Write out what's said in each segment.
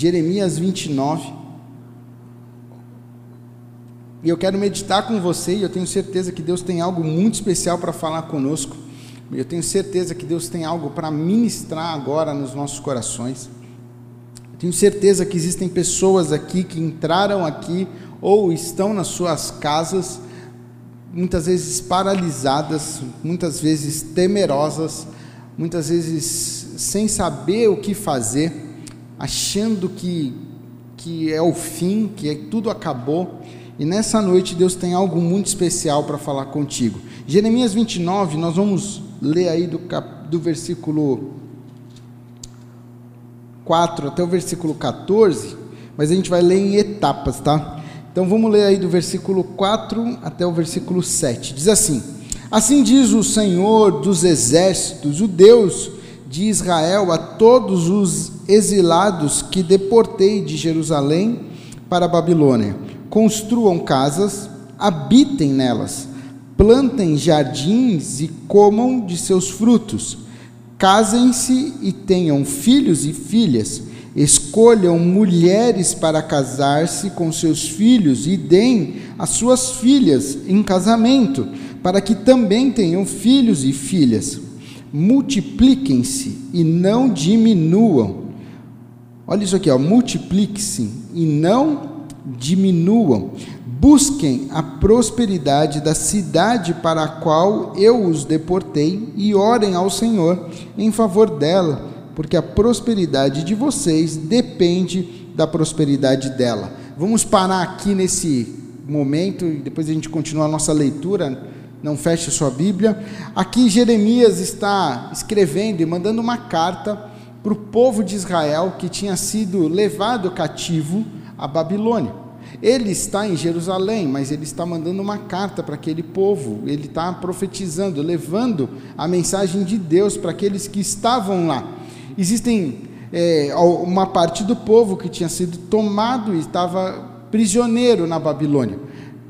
Jeremias 29. E eu quero meditar com você, e eu tenho certeza que Deus tem algo muito especial para falar conosco. Eu tenho certeza que Deus tem algo para ministrar agora nos nossos corações. Eu tenho certeza que existem pessoas aqui que entraram aqui ou estão nas suas casas, muitas vezes paralisadas, muitas vezes temerosas, muitas vezes sem saber o que fazer, achando que, que é o fim, que tudo acabou. E nessa noite Deus tem algo muito especial para falar contigo. Jeremias 29, nós vamos ler aí do, cap, do versículo 4 até o versículo 14, mas a gente vai ler em etapas, tá? Então vamos ler aí do versículo 4 até o versículo 7. Diz assim: Assim diz o Senhor dos exércitos, o Deus de Israel, a todos os exilados que deportei de Jerusalém para a Babilônia: construam casas, habitem nelas plantem jardins e comam de seus frutos. Casem-se e tenham filhos e filhas. Escolham mulheres para casar-se com seus filhos e deem as suas filhas em casamento, para que também tenham filhos e filhas. Multipliquem-se e não diminuam. Olha isso aqui, ó, multipliquem-se e não diminuam. Busquem a prosperidade da cidade para a qual eu os deportei e orem ao Senhor em favor dela, porque a prosperidade de vocês depende da prosperidade dela. Vamos parar aqui nesse momento e depois a gente continua a nossa leitura. Não feche sua Bíblia. Aqui Jeremias está escrevendo e mandando uma carta para o povo de Israel que tinha sido levado cativo à Babilônia. Ele está em Jerusalém, mas ele está mandando uma carta para aquele povo, ele está profetizando, levando a mensagem de Deus para aqueles que estavam lá. Existem é, uma parte do povo que tinha sido tomado e estava prisioneiro na Babilônia.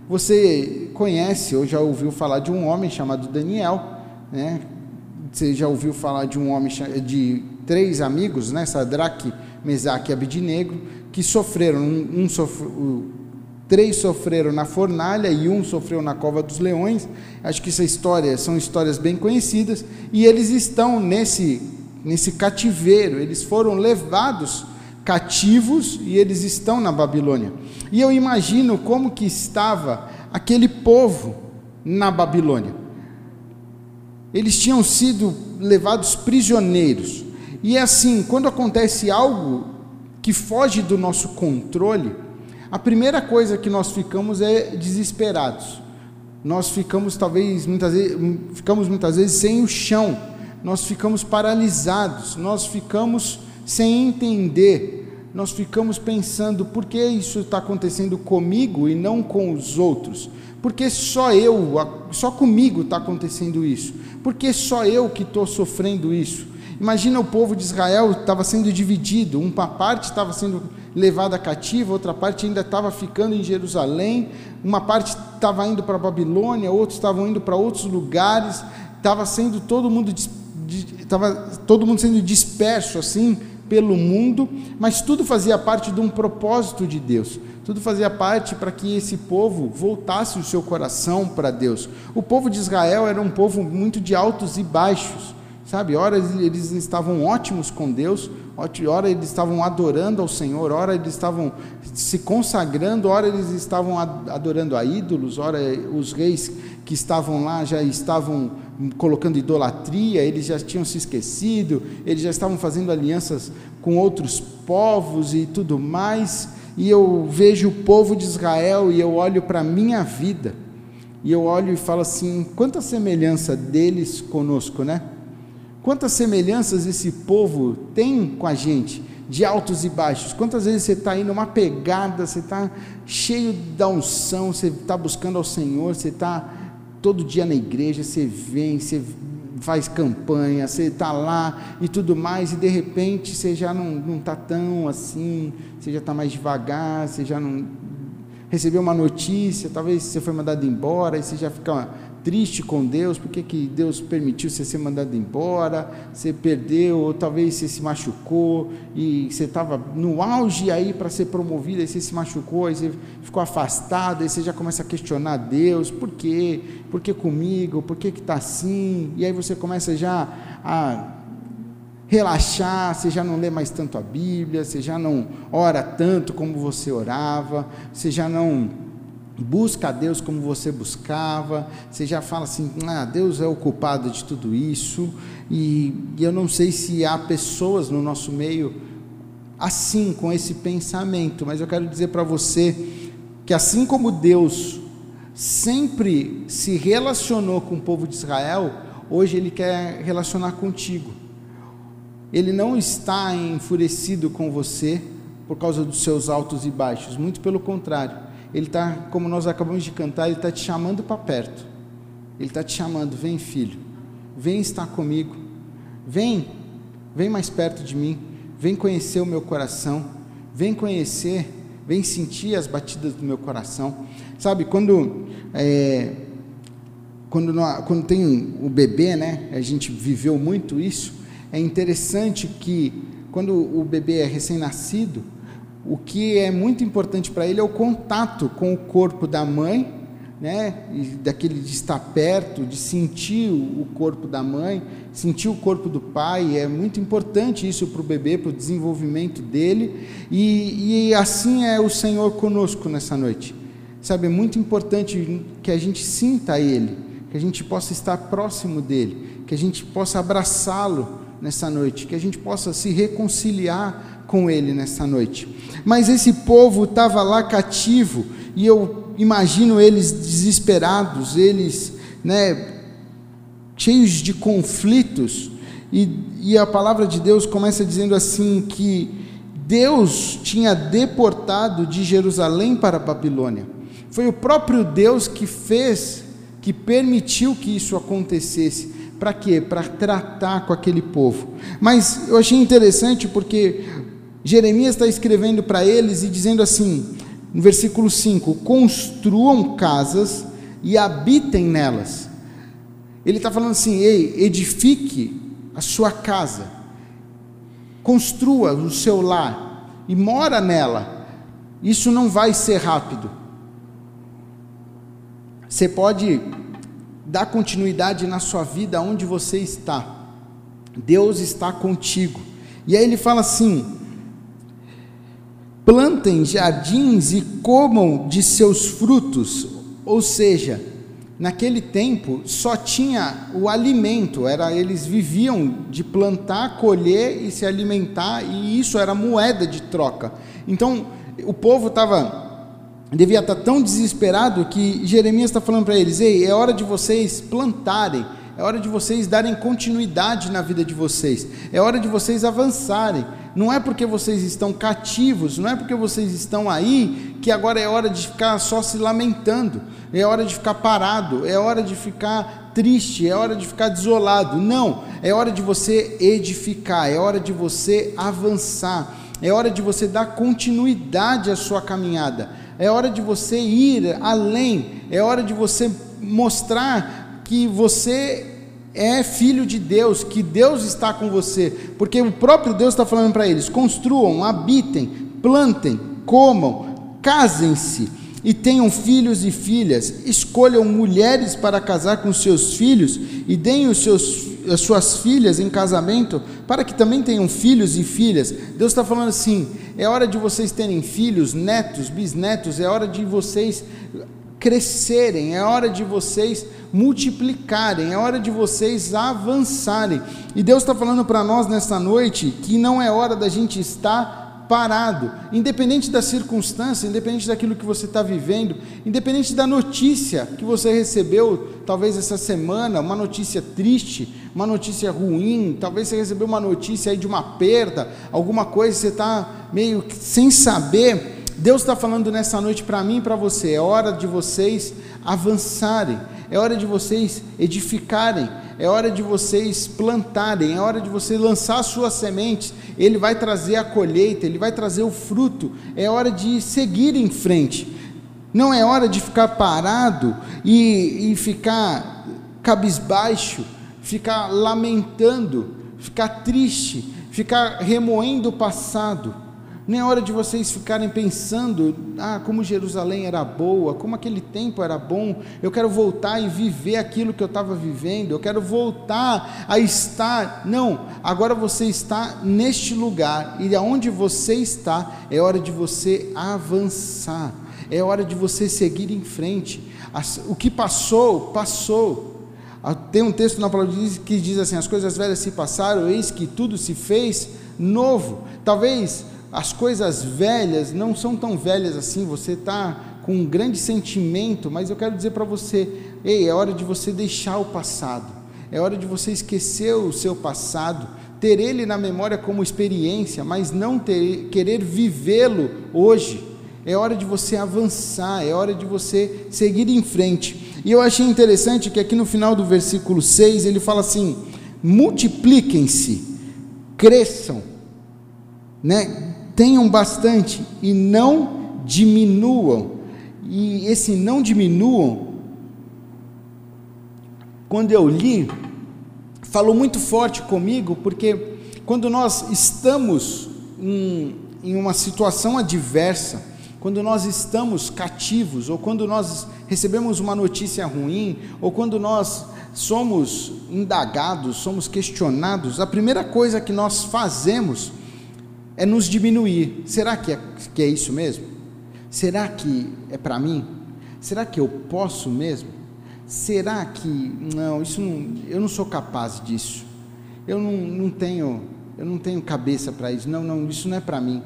Você conhece ou já ouviu falar de um homem chamado Daniel, né? Você já ouviu falar de um homem de três amigos, né? Sadraque, Mesaque e Abidnego, que sofreram um, um Três sofreram na fornalha e um sofreu na cova dos leões. Acho que essa história são histórias bem conhecidas. E eles estão nesse, nesse cativeiro, eles foram levados cativos e eles estão na Babilônia. E eu imagino como que estava aquele povo na Babilônia. Eles tinham sido levados prisioneiros. E é assim, quando acontece algo que foge do nosso controle, a primeira coisa que nós ficamos é desesperados. Nós ficamos talvez muitas vezes, ficamos muitas vezes sem o chão. Nós ficamos paralisados. Nós ficamos sem entender. Nós ficamos pensando por que isso está acontecendo comigo e não com os outros. Porque só eu, só comigo está acontecendo isso. Porque só eu que estou sofrendo isso. Imagina o povo de Israel estava sendo dividido. Uma parte estava sendo levada cativa, outra parte ainda estava ficando em Jerusalém, uma parte estava indo para Babilônia, outros estavam indo para outros lugares, estava sendo todo mundo estava todo mundo sendo disperso assim pelo mundo, mas tudo fazia parte de um propósito de Deus. Tudo fazia parte para que esse povo voltasse o seu coração para Deus. O povo de Israel era um povo muito de altos e baixos. Sabe, ora eles estavam ótimos com Deus, ora eles estavam adorando ao Senhor, ora eles estavam se consagrando, ora eles estavam adorando a ídolos, ora os reis que estavam lá já estavam colocando idolatria, eles já tinham se esquecido, eles já estavam fazendo alianças com outros povos e tudo mais. E eu vejo o povo de Israel e eu olho para a minha vida, e eu olho e falo assim: quanta semelhança deles conosco, né? Quantas semelhanças esse povo tem com a gente, de altos e baixos? Quantas vezes você está aí numa pegada, você está cheio da unção, você está buscando ao Senhor, você está todo dia na igreja, você vem, você faz campanha, você está lá e tudo mais, e de repente você já não está tão assim, você já está mais devagar, você já não. recebeu uma notícia, talvez você foi mandado embora, e você já fica triste com Deus, por que, que Deus permitiu você ser mandado embora, você perdeu, ou talvez você se machucou, e você estava no auge aí para ser promovido, aí você se machucou, aí você ficou afastado, aí você já começa a questionar Deus, por quê? Por que comigo? Por que está assim? E aí você começa já a relaxar, você já não lê mais tanto a Bíblia, você já não ora tanto como você orava, você já não busca a Deus como você buscava, você já fala assim: ah, Deus é o culpado de tudo isso, e, e eu não sei se há pessoas no nosso meio assim, com esse pensamento, mas eu quero dizer para você que assim como Deus sempre se relacionou com o povo de Israel, hoje Ele quer relacionar contigo. Ele não está enfurecido com você por causa dos seus altos e baixos, muito pelo contrário. Ele está, como nós acabamos de cantar, ele está te chamando para perto. Ele está te chamando, vem filho, vem estar comigo, vem, vem mais perto de mim, vem conhecer o meu coração, vem conhecer, vem sentir as batidas do meu coração. Sabe, quando é, quando, quando tem o bebê, né? A gente viveu muito isso é interessante que quando o bebê é recém-nascido, o que é muito importante para ele é o contato com o corpo da mãe, né? Daquele de estar perto, de sentir o corpo da mãe, sentir o corpo do pai. É muito importante isso para o bebê, para o desenvolvimento dele. E, e assim é o Senhor conosco nessa noite. Sabe, é muito importante que a gente sinta Ele, que a gente possa estar próximo dele, que a gente possa abraçá-lo nessa noite, que a gente possa se reconciliar com Ele nessa noite. Mas esse povo estava lá cativo, e eu imagino eles desesperados, eles, né, cheios de conflitos, e, e a palavra de Deus começa dizendo assim: que Deus tinha deportado de Jerusalém para a Babilônia. Foi o próprio Deus que fez, que permitiu que isso acontecesse. Para quê? Para tratar com aquele povo. Mas eu achei interessante porque Jeremias está escrevendo para eles e dizendo assim, no versículo 5: Construam casas e habitem nelas. Ele está falando assim: ei, edifique a sua casa, construa o seu lar e mora nela. Isso não vai ser rápido. Você pode dar continuidade na sua vida onde você está. Deus está contigo. E aí ele fala assim: plantem jardins e comam de seus frutos. Ou seja, naquele tempo só tinha o alimento, era eles viviam de plantar, colher e se alimentar, e isso era moeda de troca. Então, o povo estava devia estar tão desesperado que Jeremias está falando para eles: ei, é hora de vocês plantarem, é hora de vocês darem continuidade na vida de vocês, é hora de vocês avançarem. Não é porque vocês estão cativos, não é porque vocês estão aí que agora é hora de ficar só se lamentando, é hora de ficar parado, é hora de ficar triste, é hora de ficar desolado. Não, é hora de você edificar, é hora de você avançar, é hora de você dar continuidade à sua caminhada é hora de você ir além, é hora de você mostrar que você é filho de Deus, que Deus está com você, porque o próprio Deus está falando para eles: construam, habitem, plantem, comam, casem-se e tenham filhos e filhas, escolham mulheres para casar com seus filhos e deem os seus as suas filhas em casamento, para que também tenham filhos e filhas. Deus está falando assim: é hora de vocês terem filhos, netos, bisnetos, é hora de vocês crescerem, é hora de vocês multiplicarem, é hora de vocês avançarem. E Deus está falando para nós nesta noite que não é hora da gente estar parado, independente da circunstância, independente daquilo que você está vivendo, independente da notícia que você recebeu, talvez essa semana, uma notícia triste, uma notícia ruim, talvez você recebeu uma notícia aí de uma perda, alguma coisa, você está meio sem saber. Deus está falando nessa noite para mim e para você, é hora de vocês avançarem, é hora de vocês edificarem, é hora de vocês plantarem, é hora de você lançar suas sementes, ele vai trazer a colheita, ele vai trazer o fruto, é hora de seguir em frente. Não é hora de ficar parado e, e ficar cabisbaixo, ficar lamentando, ficar triste, ficar remoendo o passado. Nem é hora de vocês ficarem pensando, ah, como Jerusalém era boa, como aquele tempo era bom, eu quero voltar e viver aquilo que eu estava vivendo, eu quero voltar a estar. Não, agora você está neste lugar, e aonde você está, é hora de você avançar, é hora de você seguir em frente. O que passou, passou. Ah, tem um texto na palavra que diz assim: as coisas velhas se passaram, eis que tudo se fez novo. Talvez as coisas velhas não são tão velhas assim, você está com um grande sentimento, mas eu quero dizer para você: ei, é hora de você deixar o passado, é hora de você esquecer o seu passado, ter ele na memória como experiência, mas não ter, querer vivê-lo hoje. É hora de você avançar, é hora de você seguir em frente. E eu achei interessante que aqui no final do versículo 6 ele fala assim: multipliquem-se, cresçam, né? Tenham bastante e não diminuam. E esse não diminuam, quando eu li, falou muito forte comigo, porque quando nós estamos em, em uma situação adversa, quando nós estamos cativos, ou quando nós recebemos uma notícia ruim, ou quando nós somos indagados, somos questionados, a primeira coisa que nós fazemos é nos diminuir. Será que é, que é isso mesmo? Será que é para mim? Será que eu posso mesmo? Será que não? Isso não, eu não sou capaz disso. Eu não, não tenho, eu não tenho cabeça para isso. Não, não, isso não é para mim.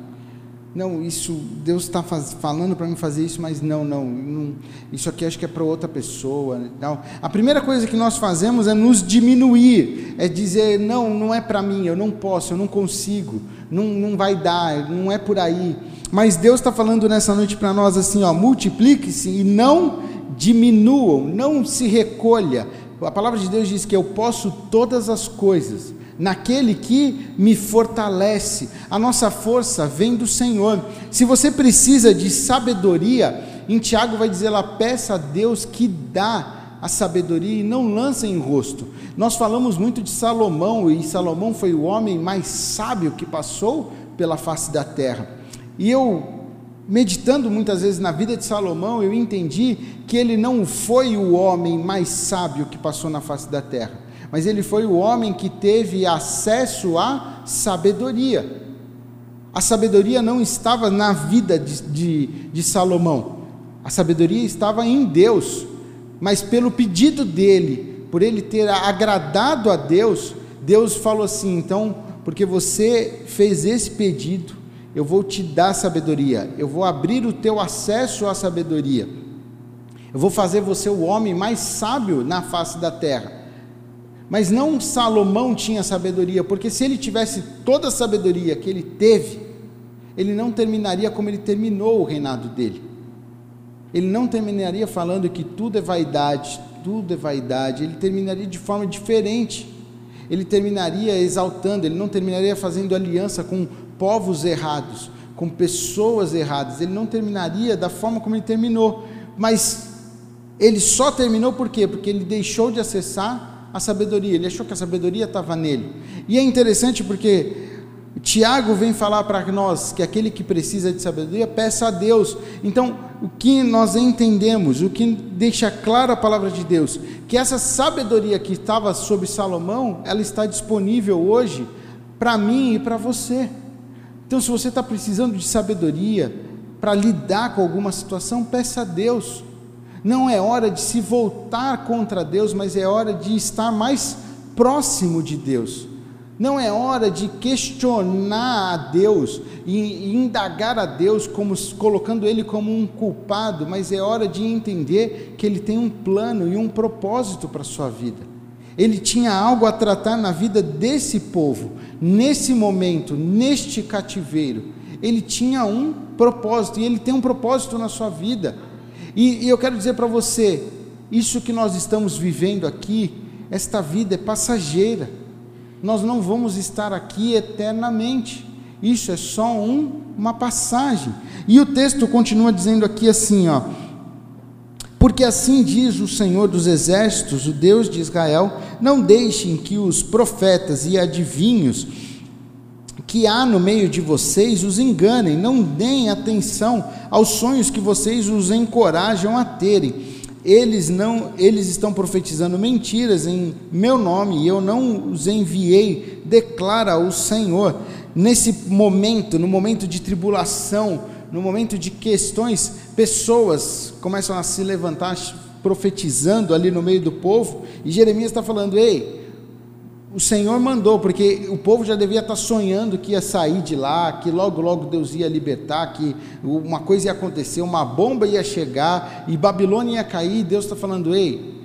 Não, isso Deus está falando para mim fazer isso, mas não, não, não, isso aqui acho que é para outra pessoa. Não. A primeira coisa que nós fazemos é nos diminuir, é dizer não, não é para mim, eu não posso, eu não consigo, não, não vai dar, não é por aí. Mas Deus está falando nessa noite para nós assim, ó, multiplique-se e não diminuam, não se recolha. A palavra de Deus diz que eu posso todas as coisas naquele que me fortalece. A nossa força vem do Senhor. Se você precisa de sabedoria, em Tiago vai dizer lá: peça a Deus que dá a sabedoria e não lança em rosto. Nós falamos muito de Salomão, e Salomão foi o homem mais sábio que passou pela face da terra. E eu, meditando muitas vezes na vida de Salomão, eu entendi que ele não foi o homem mais sábio que passou na face da terra mas ele foi o homem que teve acesso à sabedoria. A sabedoria não estava na vida de, de, de Salomão, a sabedoria estava em Deus, mas pelo pedido dele, por ele ter agradado a Deus, Deus falou assim: então, porque você fez esse pedido, eu vou te dar sabedoria, eu vou abrir o teu acesso à sabedoria, eu vou fazer você o homem mais sábio na face da terra. Mas não Salomão tinha sabedoria, porque se ele tivesse toda a sabedoria que ele teve, ele não terminaria como ele terminou o reinado dele. Ele não terminaria falando que tudo é vaidade, tudo é vaidade, ele terminaria de forma diferente. Ele terminaria exaltando, ele não terminaria fazendo aliança com povos errados, com pessoas erradas, ele não terminaria da forma como ele terminou. Mas ele só terminou por quê? Porque ele deixou de acessar a sabedoria, ele achou que a sabedoria estava nele. E é interessante porque Tiago vem falar para nós que aquele que precisa de sabedoria, peça a Deus. Então, o que nós entendemos, o que deixa claro a palavra de Deus, que essa sabedoria que estava sobre Salomão, ela está disponível hoje para mim e para você. Então, se você está precisando de sabedoria para lidar com alguma situação, peça a Deus. Não é hora de se voltar contra Deus, mas é hora de estar mais próximo de Deus. Não é hora de questionar a Deus e indagar a Deus como colocando ele como um culpado, mas é hora de entender que ele tem um plano e um propósito para a sua vida. Ele tinha algo a tratar na vida desse povo, nesse momento, neste cativeiro. Ele tinha um propósito e ele tem um propósito na sua vida. E, e eu quero dizer para você: isso que nós estamos vivendo aqui, esta vida é passageira. Nós não vamos estar aqui eternamente. Isso é só um, uma passagem. E o texto continua dizendo aqui assim, ó: Porque assim diz o Senhor dos Exércitos, o Deus de Israel: não deixem que os profetas e adivinhos que há no meio de vocês os enganem, não deem atenção aos sonhos que vocês os encorajam a terem. Eles não, eles estão profetizando mentiras em meu nome, e eu não os enviei, declara o Senhor. Nesse momento, no momento de tribulação, no momento de questões, pessoas começam a se levantar profetizando ali no meio do povo, e Jeremias está falando: ei, o Senhor mandou, porque o povo já devia estar sonhando que ia sair de lá, que logo, logo Deus ia libertar, que uma coisa ia acontecer, uma bomba ia chegar e Babilônia ia cair. E Deus está falando: ei,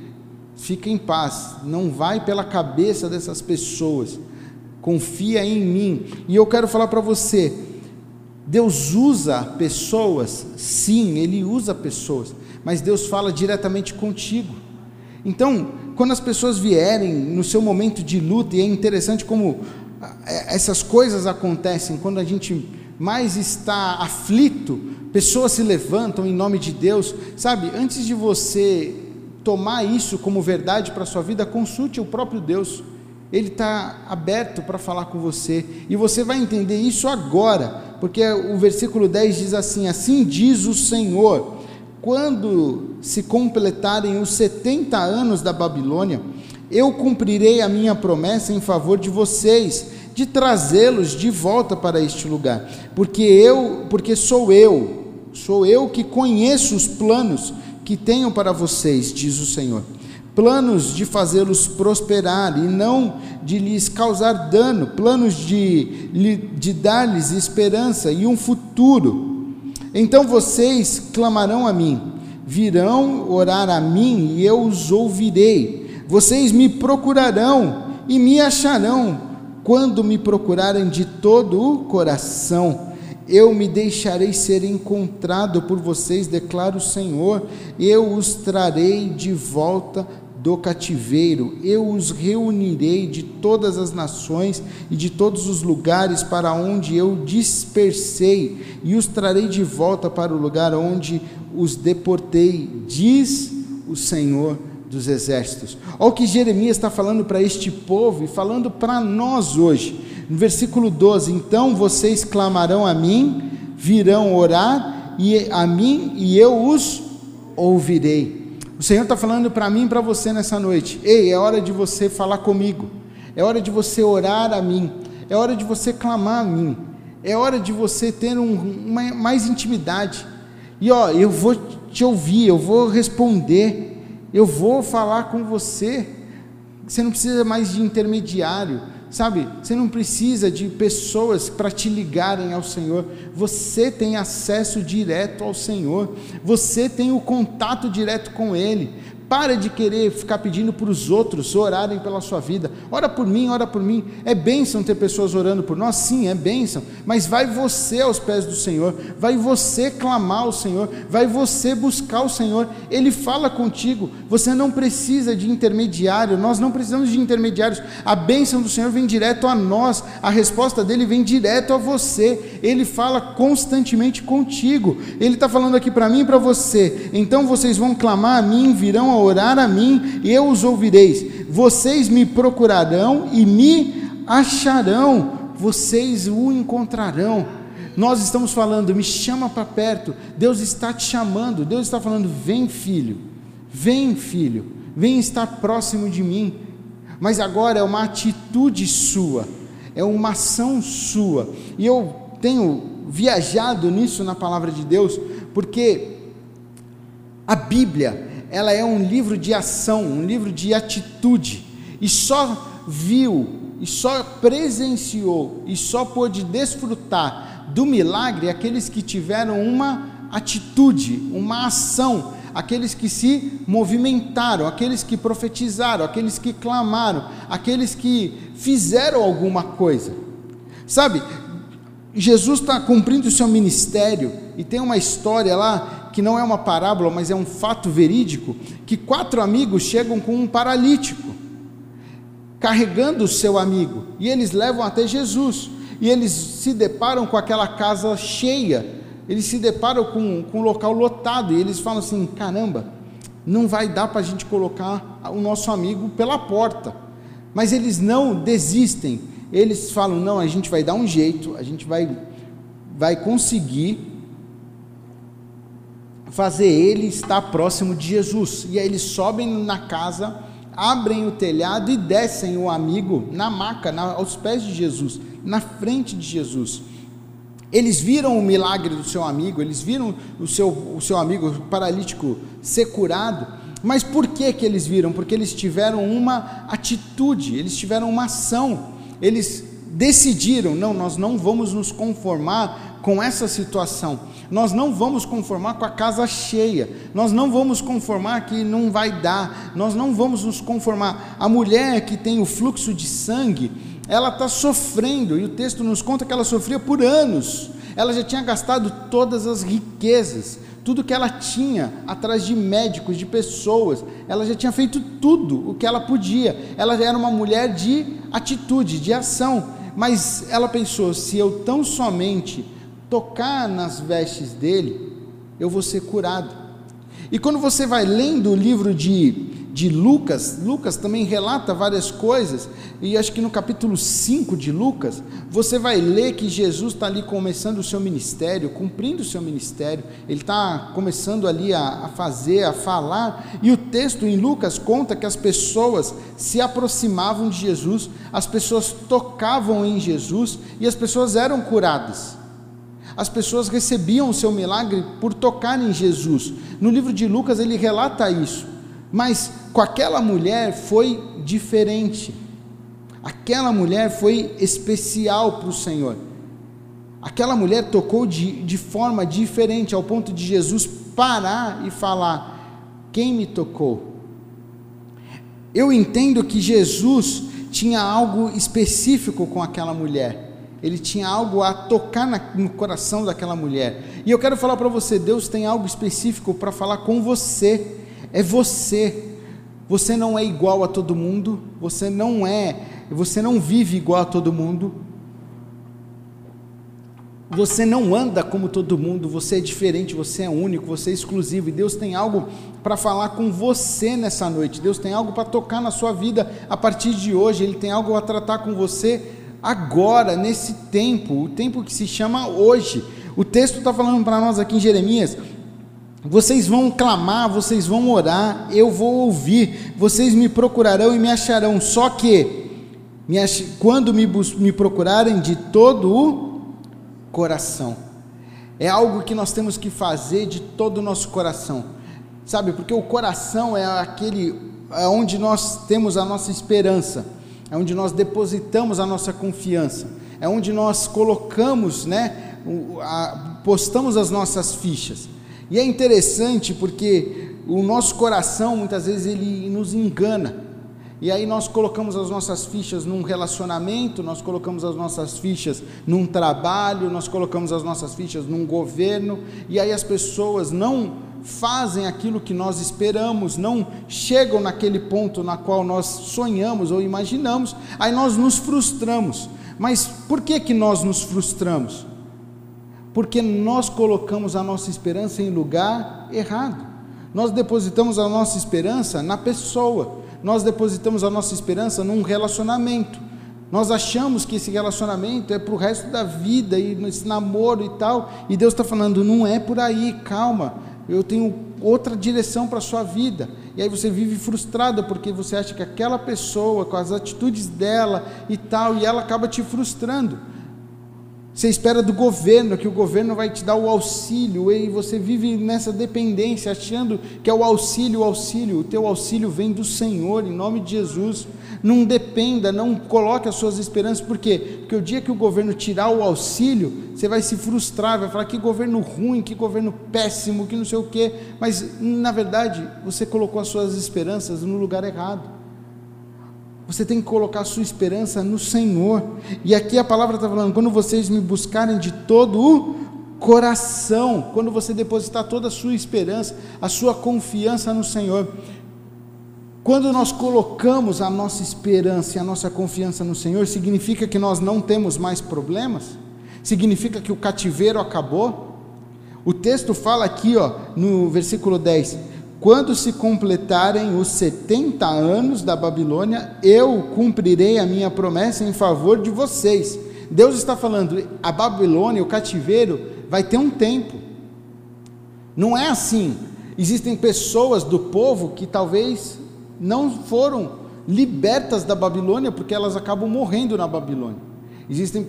fica em paz, não vai pela cabeça dessas pessoas, confia em mim. E eu quero falar para você: Deus usa pessoas, sim, Ele usa pessoas, mas Deus fala diretamente contigo. Então, quando as pessoas vierem no seu momento de luta, e é interessante como é, essas coisas acontecem, quando a gente mais está aflito, pessoas se levantam em nome de Deus, sabe? Antes de você tomar isso como verdade para a sua vida, consulte o próprio Deus. Ele está aberto para falar com você, e você vai entender isso agora, porque o versículo 10 diz assim: Assim diz o Senhor quando se completarem os 70 anos da Babilônia, eu cumprirei a minha promessa em favor de vocês, de trazê-los de volta para este lugar, porque eu, porque sou eu, sou eu que conheço os planos que tenho para vocês, diz o Senhor. Planos de fazê-los prosperar e não de lhes causar dano, planos de, de dar-lhes esperança e um futuro. Então vocês clamarão a mim, virão orar a mim e eu os ouvirei. Vocês me procurarão e me acharão quando me procurarem de todo o coração. Eu me deixarei ser encontrado por vocês, declara o Senhor. Eu os trarei de volta do cativeiro, eu os reunirei de todas as nações e de todos os lugares para onde eu dispersei, e os trarei de volta para o lugar onde os deportei, diz o Senhor dos exércitos. Olha o que Jeremias está falando para este povo e falando para nós hoje. No versículo 12: Então vocês clamarão a mim, virão orar e a mim, e eu os ouvirei. O Senhor está falando para mim e para você nessa noite: ei, é hora de você falar comigo, é hora de você orar a mim, é hora de você clamar a mim, é hora de você ter um, uma, mais intimidade. E ó, eu vou te ouvir, eu vou responder, eu vou falar com você. Você não precisa mais de intermediário. Sabe, você não precisa de pessoas para te ligarem ao Senhor, você tem acesso direto ao Senhor, você tem o contato direto com Ele. Para de querer ficar pedindo para os outros orarem pela sua vida. Ora por mim, ora por mim. É bênção ter pessoas orando por nós? Sim, é bênção. Mas vai você aos pés do Senhor, vai você clamar ao Senhor, vai você buscar o Senhor. Ele fala contigo. Você não precisa de intermediário, nós não precisamos de intermediários. A bênção do Senhor vem direto a nós, a resposta dele vem direto a você. Ele fala constantemente contigo. Ele está falando aqui para mim e para você. Então vocês vão clamar a mim, virão ao orar a mim, eu os ouvireis. Vocês me procurarão e me acharão, vocês o encontrarão. Nós estamos falando, me chama para perto. Deus está te chamando. Deus está falando, vem filho, vem filho, vem estar próximo de mim. Mas agora é uma atitude sua, é uma ação sua. E eu tenho viajado nisso na palavra de Deus, porque a Bíblia ela é um livro de ação, um livro de atitude, e só viu, e só presenciou, e só pôde desfrutar do milagre aqueles que tiveram uma atitude, uma ação, aqueles que se movimentaram, aqueles que profetizaram, aqueles que clamaram, aqueles que fizeram alguma coisa. Sabe, Jesus está cumprindo o seu ministério, e tem uma história lá que não é uma parábola, mas é um fato verídico, que quatro amigos chegam com um paralítico, carregando o seu amigo, e eles levam até Jesus, e eles se deparam com aquela casa cheia, eles se deparam com, com um local lotado, e eles falam assim: caramba, Não vai dar para a gente colocar o nosso amigo pela porta. Mas eles não desistem. Eles falam: não, a gente vai dar um jeito, a gente vai, vai conseguir fazer ele estar próximo de Jesus. E aí eles sobem na casa, abrem o telhado e descem o amigo na maca, na, aos pés de Jesus, na frente de Jesus. Eles viram o milagre do seu amigo, eles viram o seu, o seu amigo paralítico ser curado, mas por que, que eles viram? Porque eles tiveram uma atitude, eles tiveram uma ação, eles decidiram: não, nós não vamos nos conformar com essa situação, nós não vamos conformar com a casa cheia, nós não vamos conformar que não vai dar, nós não vamos nos conformar. A mulher que tem o fluxo de sangue, ela está sofrendo, e o texto nos conta que ela sofria por anos, ela já tinha gastado todas as riquezas, tudo que ela tinha atrás de médicos, de pessoas, ela já tinha feito tudo o que ela podia, ela era uma mulher de atitude, de ação, mas ela pensou: se eu tão somente tocar nas vestes dele, eu vou ser curado. E quando você vai lendo o livro de, de Lucas, Lucas também relata várias coisas, e acho que no capítulo 5 de Lucas, você vai ler que Jesus está ali começando o seu ministério, cumprindo o seu ministério, ele está começando ali a, a fazer, a falar, e o texto em Lucas conta que as pessoas se aproximavam de Jesus, as pessoas tocavam em Jesus e as pessoas eram curadas as pessoas recebiam o seu milagre por tocar em Jesus. No livro de Lucas ele relata isso. Mas com aquela mulher foi diferente. Aquela mulher foi especial para o Senhor. Aquela mulher tocou de, de forma diferente, ao ponto de Jesus parar e falar: Quem me tocou? Eu entendo que Jesus tinha algo específico com aquela mulher ele tinha algo a tocar na, no coração daquela mulher. E eu quero falar para você: Deus tem algo específico para falar com você. É você. Você não é igual a todo mundo. Você não é. Você não vive igual a todo mundo. Você não anda como todo mundo. Você é diferente. Você é único. Você é exclusivo. E Deus tem algo para falar com você nessa noite. Deus tem algo para tocar na sua vida a partir de hoje. Ele tem algo a tratar com você agora, nesse tempo, o tempo que se chama hoje. O texto está falando para nós aqui em Jeremias: vocês vão clamar, vocês vão orar, eu vou ouvir, vocês me procurarão e me acharão. Só que, me ach... quando me, me procurarem de todo o coração, é algo que nós temos que fazer de todo o nosso coração, sabe? Porque o coração é aquele é onde nós temos a nossa esperança é onde nós depositamos a nossa confiança, é onde nós colocamos, né, postamos as nossas fichas. E é interessante porque o nosso coração muitas vezes ele nos engana. E aí nós colocamos as nossas fichas num relacionamento, nós colocamos as nossas fichas num trabalho, nós colocamos as nossas fichas num governo, e aí as pessoas não fazem aquilo que nós esperamos, não chegam naquele ponto na qual nós sonhamos ou imaginamos, aí nós nos frustramos. Mas por que que nós nos frustramos? Porque nós colocamos a nossa esperança em lugar errado. Nós depositamos a nossa esperança na pessoa. Nós depositamos a nossa esperança num relacionamento. Nós achamos que esse relacionamento é para o resto da vida e esse namoro e tal, e Deus está falando, não é por aí, calma eu tenho outra direção para a sua vida. E aí você vive frustrado porque você acha que aquela pessoa, com as atitudes dela e tal, e ela acaba te frustrando. Você espera do governo, que o governo vai te dar o auxílio, e você vive nessa dependência, achando que é o auxílio, o auxílio. O teu auxílio vem do Senhor, em nome de Jesus. Não dependa, não coloque as suas esperanças, por quê? Porque o dia que o governo tirar o auxílio, você vai se frustrar, vai falar que governo ruim, que governo péssimo, que não sei o quê. Mas, na verdade, você colocou as suas esperanças no lugar errado. Você tem que colocar a sua esperança no Senhor. E aqui a palavra está falando: quando vocês me buscarem de todo o coração, quando você depositar toda a sua esperança, a sua confiança no Senhor. Quando nós colocamos a nossa esperança e a nossa confiança no Senhor, significa que nós não temos mais problemas? Significa que o cativeiro acabou? O texto fala aqui, ó, no versículo 10: quando se completarem os 70 anos da Babilônia, eu cumprirei a minha promessa em favor de vocês. Deus está falando, a Babilônia, o cativeiro, vai ter um tempo. Não é assim. Existem pessoas do povo que talvez não foram libertas da Babilônia porque elas acabam morrendo na Babilônia. Existem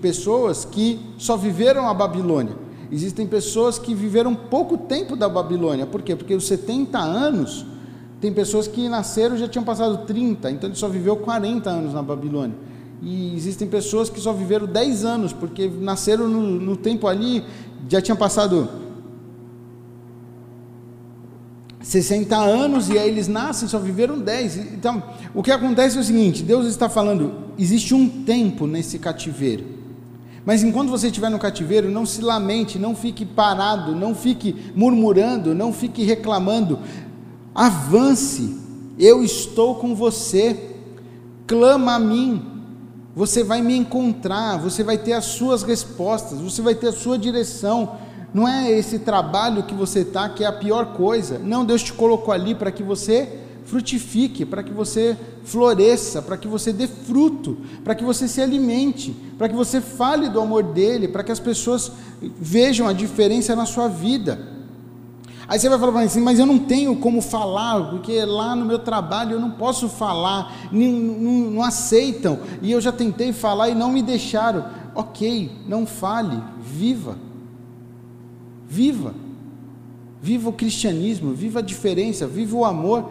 pessoas que só viveram a Babilônia Existem pessoas que viveram pouco tempo da Babilônia. Por quê? Porque os 70 anos, tem pessoas que nasceram e já tinham passado 30, então ele só viveu 40 anos na Babilônia. E existem pessoas que só viveram 10 anos, porque nasceram no, no tempo ali, já tinha passado 60 anos e aí eles nascem, só viveram 10. Então, o que acontece é o seguinte: Deus está falando, existe um tempo nesse cativeiro. Mas enquanto você estiver no cativeiro, não se lamente, não fique parado, não fique murmurando, não fique reclamando. Avance, eu estou com você. Clama a mim. Você vai me encontrar, você vai ter as suas respostas, você vai ter a sua direção. Não é esse trabalho que você está que é a pior coisa. Não, Deus te colocou ali para que você frutifique, para que você floresça, para que você dê fruto, para que você se alimente, para que você fale do amor dele, para que as pessoas vejam a diferença na sua vida. Aí você vai falar para mim assim, mas eu não tenho como falar, porque lá no meu trabalho eu não posso falar, não, não, não aceitam, e eu já tentei falar e não me deixaram. Ok, não fale, viva. Viva. Viva o cristianismo, viva a diferença, viva o amor,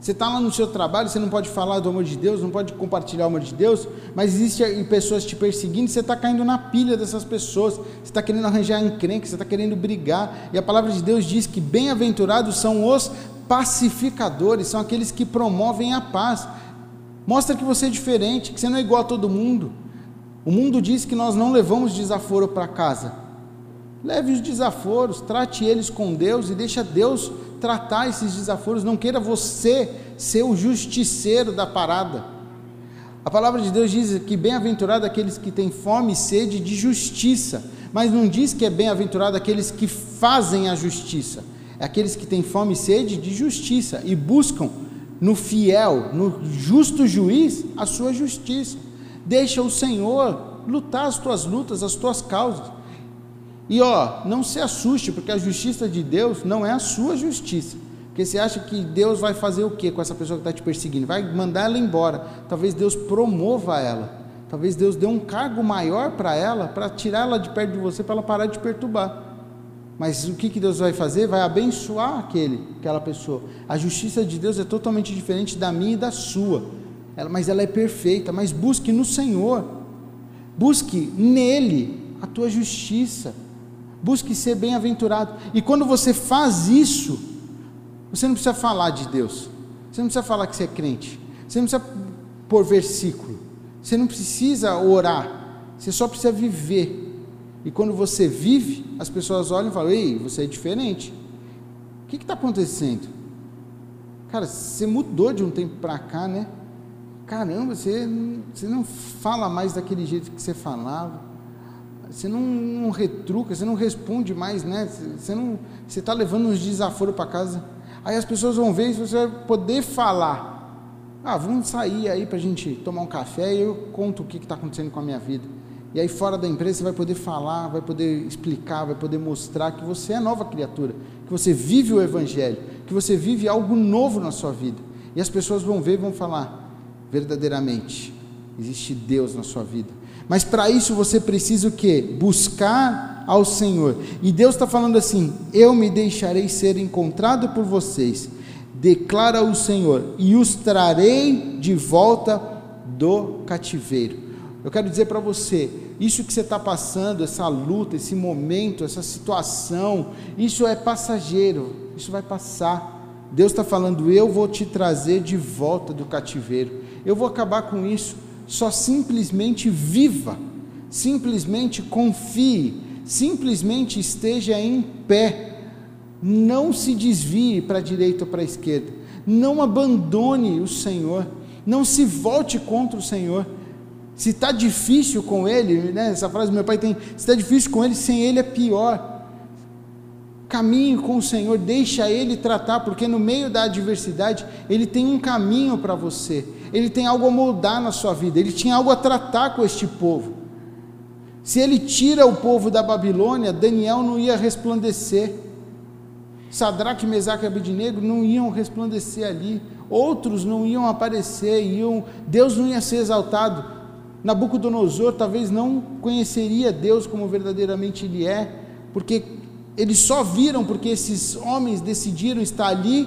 você está lá no seu trabalho, você não pode falar do amor de Deus, não pode compartilhar o amor de Deus, mas existem pessoas te perseguindo, você está caindo na pilha dessas pessoas, você está querendo arranjar encrenca, você está querendo brigar, e a palavra de Deus diz que bem-aventurados são os pacificadores, são aqueles que promovem a paz. Mostra que você é diferente, que você não é igual a todo mundo. O mundo diz que nós não levamos desaforo para casa. Leve os desaforos, trate eles com Deus e deixa Deus tratar esses desaforos, não queira você ser o justiceiro da parada. A palavra de Deus diz que bem-aventurado aqueles que têm fome e sede de justiça, mas não diz que é bem-aventurado aqueles que fazem a justiça, é aqueles que têm fome e sede de justiça e buscam no fiel, no justo juiz, a sua justiça. Deixa o Senhor lutar as tuas lutas, as tuas causas. E ó, não se assuste, porque a justiça de Deus não é a sua justiça. Porque você acha que Deus vai fazer o que com essa pessoa que está te perseguindo? Vai mandar ela embora. Talvez Deus promova ela. Talvez Deus dê um cargo maior para ela, para tirar ela de perto de você, para ela parar de perturbar. Mas o que, que Deus vai fazer? Vai abençoar aquele, aquela pessoa. A justiça de Deus é totalmente diferente da minha e da sua. Ela, mas ela é perfeita. Mas busque no Senhor. Busque nele a tua justiça busque ser bem-aventurado. E quando você faz isso, você não precisa falar de Deus, você não precisa falar que você é crente, você não precisa pôr versículo, você não precisa orar, você só precisa viver. E quando você vive, as pessoas olham e falam: Ei, você é diferente. O que está acontecendo? Cara, você mudou de um tempo para cá, né? Caramba, você, você não fala mais daquele jeito que você falava você não, não, retruca, você não responde mais, né? Você não, você está levando uns desaforos para casa. Aí as pessoas vão ver e você vai poder falar. Ah, vamos sair aí para a gente tomar um café e eu conto o que está acontecendo com a minha vida. E aí fora da empresa você vai poder falar, vai poder explicar, vai poder mostrar que você é nova criatura, que você vive o Evangelho, que você vive algo novo na sua vida. E as pessoas vão ver e vão falar, verdadeiramente, existe Deus na sua vida mas para isso você precisa o quê? Buscar ao Senhor. E Deus está falando assim: Eu me deixarei ser encontrado por vocês, declara o Senhor, e os trarei de volta do cativeiro. Eu quero dizer para você, isso que você está passando, essa luta, esse momento, essa situação, isso é passageiro, isso vai passar. Deus está falando, eu vou te trazer de volta do cativeiro, eu vou acabar com isso só simplesmente viva, simplesmente confie, simplesmente esteja em pé. Não se desvie para a direita ou para a esquerda. Não abandone o Senhor. Não se volte contra o Senhor. Se está difícil com Ele, né, essa frase meu pai tem: se está difícil com Ele, sem Ele é pior. Caminhe com o Senhor, deixa Ele tratar, porque no meio da adversidade Ele tem um caminho para você, Ele tem algo a moldar na sua vida, Ele tinha algo a tratar com este povo. Se Ele tira o povo da Babilônia, Daniel não ia resplandecer, Sadraque, Mesaque e Abednego não iam resplandecer ali, outros não iam aparecer, iam, Deus não ia ser exaltado. Nabucodonosor talvez não conheceria Deus como verdadeiramente Ele é, porque eles só viram porque esses homens decidiram estar ali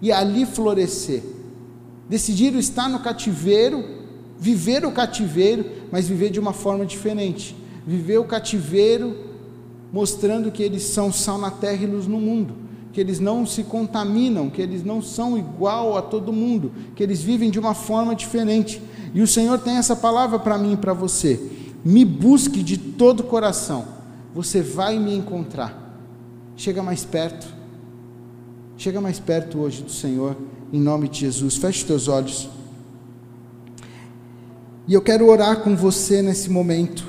e ali florescer. Decidiram estar no cativeiro, viver o cativeiro, mas viver de uma forma diferente. Viver o cativeiro mostrando que eles são sal na terra e luz no mundo, que eles não se contaminam, que eles não são igual a todo mundo, que eles vivem de uma forma diferente. E o Senhor tem essa palavra para mim e para você. Me busque de todo o coração, você vai me encontrar. Chega mais perto. Chega mais perto hoje do Senhor, em nome de Jesus. Feche os teus olhos. E eu quero orar com você nesse momento.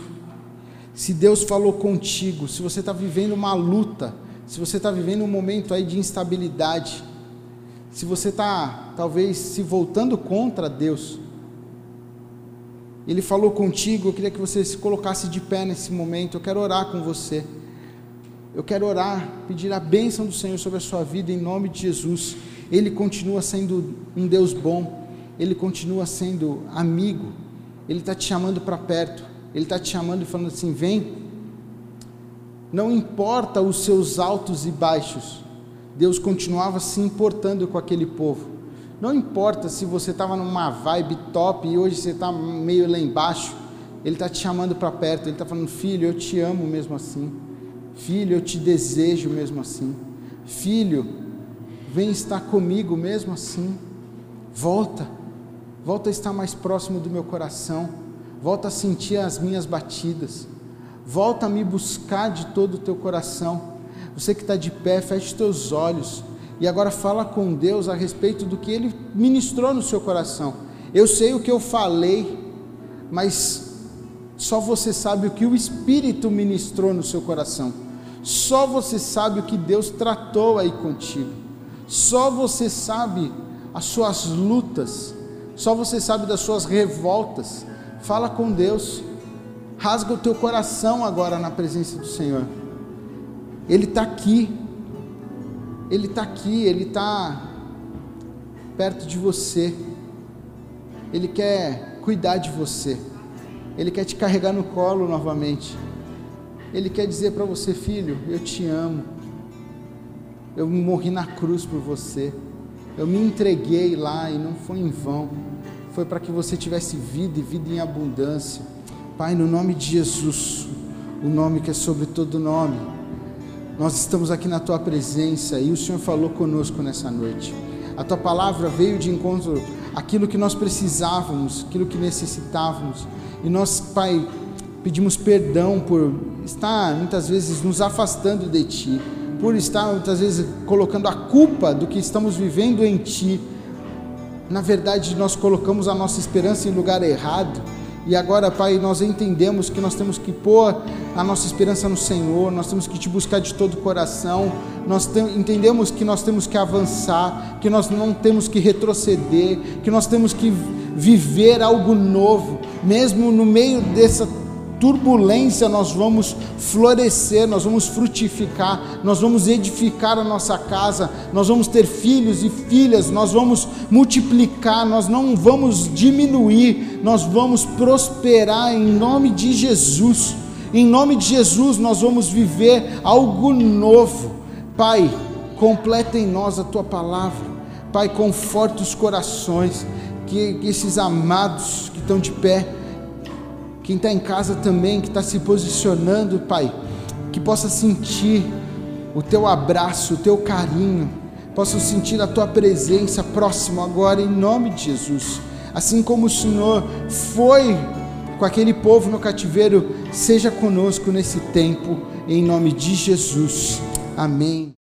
Se Deus falou contigo, se você está vivendo uma luta, se você está vivendo um momento aí de instabilidade, se você está talvez se voltando contra Deus, Ele falou contigo, eu queria que você se colocasse de pé nesse momento, eu quero orar com você. Eu quero orar, pedir a bênção do Senhor sobre a sua vida em nome de Jesus. Ele continua sendo um Deus bom, Ele continua sendo amigo, Ele está te chamando para perto, Ele está te chamando e falando assim: vem. Não importa os seus altos e baixos, Deus continuava se importando com aquele povo. Não importa se você estava numa vibe top e hoje você está meio lá embaixo, Ele está te chamando para perto, Ele está falando: filho, eu te amo mesmo assim. Filho, eu te desejo mesmo assim. Filho, vem estar comigo mesmo assim. Volta, volta a estar mais próximo do meu coração. Volta a sentir as minhas batidas. Volta a me buscar de todo o teu coração. Você que está de pé, feche teus olhos e agora fala com Deus a respeito do que Ele ministrou no seu coração. Eu sei o que eu falei, mas só você sabe o que o Espírito ministrou no seu coração. Só você sabe o que Deus tratou aí contigo. Só você sabe as suas lutas. Só você sabe das suas revoltas. Fala com Deus. Rasga o teu coração agora na presença do Senhor. Ele está aqui. Ele está aqui. Ele está perto de você. Ele quer cuidar de você. Ele quer te carregar no colo novamente. Ele quer dizer para você, filho, eu te amo. Eu morri na cruz por você. Eu me entreguei lá e não foi em vão. Foi para que você tivesse vida e vida em abundância. Pai, no nome de Jesus, o nome que é sobre todo nome, nós estamos aqui na tua presença e o Senhor falou conosco nessa noite. A tua palavra veio de encontro àquilo que nós precisávamos, aquilo que necessitávamos. E nós, Pai, pedimos perdão por estar muitas vezes nos afastando de Ti, por estar muitas vezes colocando a culpa do que estamos vivendo em Ti. Na verdade, nós colocamos a nossa esperança em lugar errado. E agora, Pai, nós entendemos que nós temos que pôr a nossa esperança no Senhor, nós temos que te buscar de todo o coração, nós entendemos que nós temos que avançar, que nós não temos que retroceder, que nós temos que viver algo novo, mesmo no meio dessa turbulência nós vamos florescer, nós vamos frutificar, nós vamos edificar a nossa casa, nós vamos ter filhos e filhas, nós vamos multiplicar, nós não vamos diminuir, nós vamos prosperar em nome de Jesus. Em nome de Jesus nós vamos viver algo novo. Pai, completa em nós a tua palavra. Pai, conforta os corações, que esses amados que estão de pé, quem está em casa também, que está se posicionando, Pai, que possa sentir o teu abraço, o teu carinho, possa sentir a tua presença próximo agora, em nome de Jesus. Assim como o Senhor foi com aquele povo no cativeiro, seja conosco nesse tempo, em nome de Jesus. Amém.